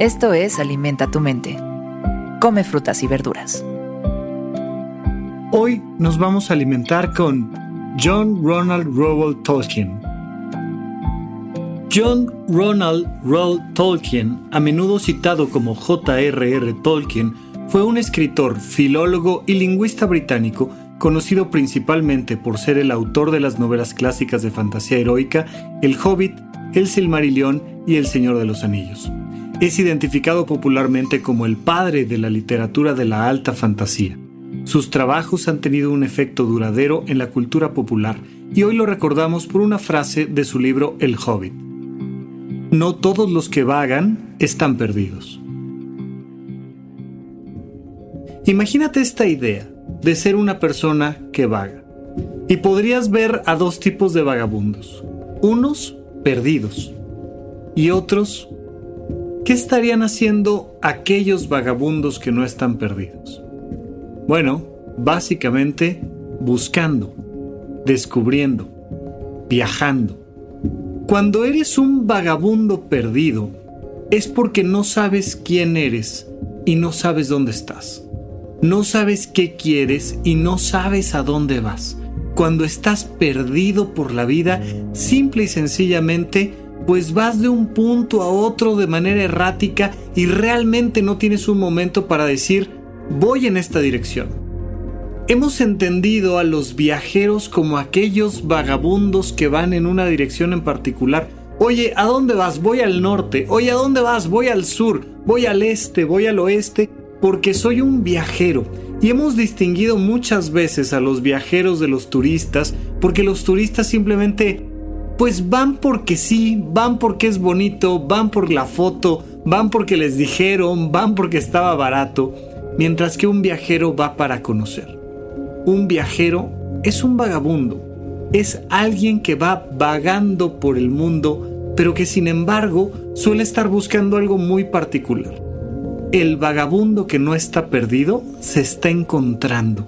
Esto es Alimenta tu mente. Come frutas y verduras. Hoy nos vamos a alimentar con John Ronald Reuel Tolkien. John Ronald Reuel Tolkien, a menudo citado como J.R.R. Tolkien, fue un escritor, filólogo y lingüista británico conocido principalmente por ser el autor de las novelas clásicas de fantasía heroica El Hobbit, El Silmarillion y El Señor de los Anillos. Es identificado popularmente como el padre de la literatura de la alta fantasía. Sus trabajos han tenido un efecto duradero en la cultura popular y hoy lo recordamos por una frase de su libro El Hobbit. No todos los que vagan están perdidos. Imagínate esta idea de ser una persona que vaga. Y podrías ver a dos tipos de vagabundos. Unos perdidos y otros ¿Qué estarían haciendo aquellos vagabundos que no están perdidos? Bueno, básicamente buscando, descubriendo, viajando. Cuando eres un vagabundo perdido, es porque no sabes quién eres y no sabes dónde estás. No sabes qué quieres y no sabes a dónde vas. Cuando estás perdido por la vida, simple y sencillamente pues vas de un punto a otro de manera errática y realmente no tienes un momento para decir voy en esta dirección. Hemos entendido a los viajeros como aquellos vagabundos que van en una dirección en particular. Oye, ¿a dónde vas? Voy al norte. Oye, ¿a dónde vas? Voy al sur. Voy al este, voy al oeste, porque soy un viajero. Y hemos distinguido muchas veces a los viajeros de los turistas, porque los turistas simplemente pues van porque sí, van porque es bonito, van por la foto, van porque les dijeron, van porque estaba barato, mientras que un viajero va para conocer. Un viajero es un vagabundo, es alguien que va vagando por el mundo, pero que sin embargo suele estar buscando algo muy particular. El vagabundo que no está perdido se está encontrando.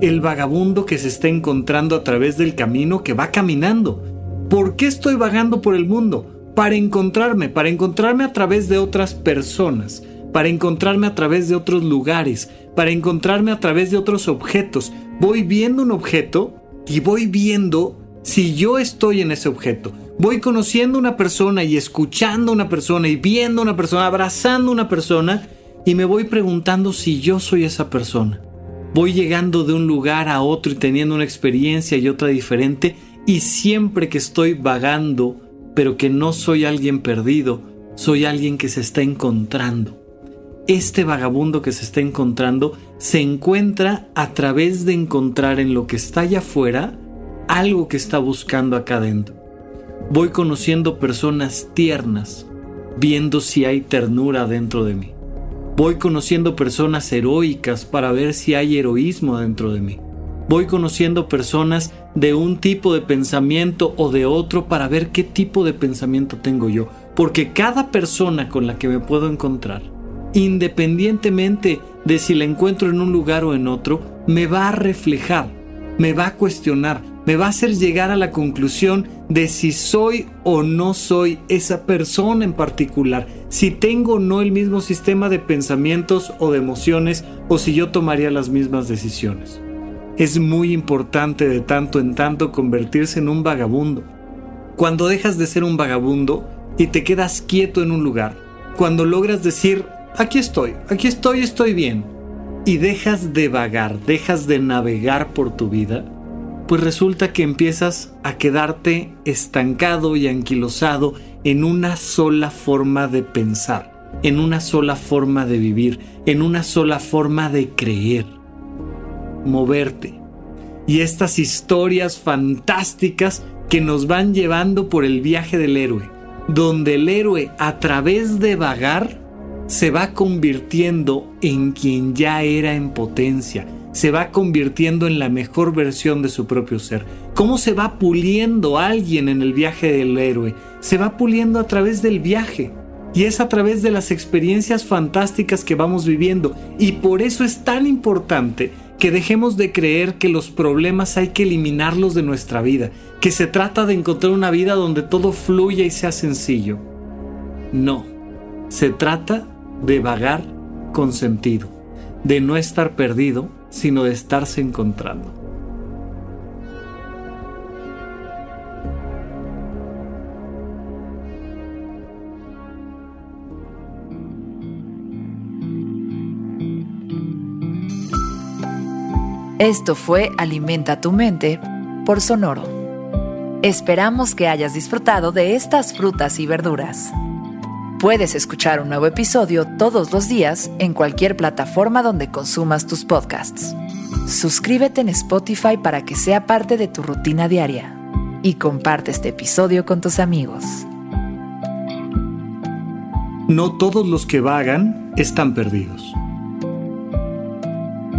El vagabundo que se está encontrando a través del camino que va caminando ¿Por qué estoy vagando por el mundo? Para encontrarme, para encontrarme a través de otras personas, para encontrarme a través de otros lugares, para encontrarme a través de otros objetos. Voy viendo un objeto y voy viendo si yo estoy en ese objeto. Voy conociendo una persona y escuchando a una persona y viendo a una persona, abrazando a una persona y me voy preguntando si yo soy esa persona. Voy llegando de un lugar a otro y teniendo una experiencia y otra diferente y siempre que estoy vagando, pero que no soy alguien perdido, soy alguien que se está encontrando. Este vagabundo que se está encontrando se encuentra a través de encontrar en lo que está allá afuera algo que está buscando acá adentro. Voy conociendo personas tiernas, viendo si hay ternura dentro de mí. Voy conociendo personas heroicas para ver si hay heroísmo dentro de mí. Voy conociendo personas de un tipo de pensamiento o de otro para ver qué tipo de pensamiento tengo yo. Porque cada persona con la que me puedo encontrar, independientemente de si la encuentro en un lugar o en otro, me va a reflejar, me va a cuestionar, me va a hacer llegar a la conclusión de si soy o no soy esa persona en particular, si tengo o no el mismo sistema de pensamientos o de emociones o si yo tomaría las mismas decisiones. Es muy importante de tanto en tanto convertirse en un vagabundo. Cuando dejas de ser un vagabundo y te quedas quieto en un lugar, cuando logras decir, aquí estoy, aquí estoy, estoy bien, y dejas de vagar, dejas de navegar por tu vida, pues resulta que empiezas a quedarte estancado y anquilosado en una sola forma de pensar, en una sola forma de vivir, en una sola forma de creer moverte. Y estas historias fantásticas que nos van llevando por el viaje del héroe, donde el héroe a través de vagar se va convirtiendo en quien ya era en potencia, se va convirtiendo en la mejor versión de su propio ser. ¿Cómo se va puliendo alguien en el viaje del héroe? Se va puliendo a través del viaje. Y es a través de las experiencias fantásticas que vamos viviendo. Y por eso es tan importante que dejemos de creer que los problemas hay que eliminarlos de nuestra vida, que se trata de encontrar una vida donde todo fluya y sea sencillo. No, Se trata de vagar con sentido, de no estar perdido, sino de estarse encontrando. Esto fue Alimenta tu mente por Sonoro. Esperamos que hayas disfrutado de estas frutas y verduras. Puedes escuchar un nuevo episodio todos los días en cualquier plataforma donde consumas tus podcasts. Suscríbete en Spotify para que sea parte de tu rutina diaria y comparte este episodio con tus amigos. No todos los que vagan están perdidos.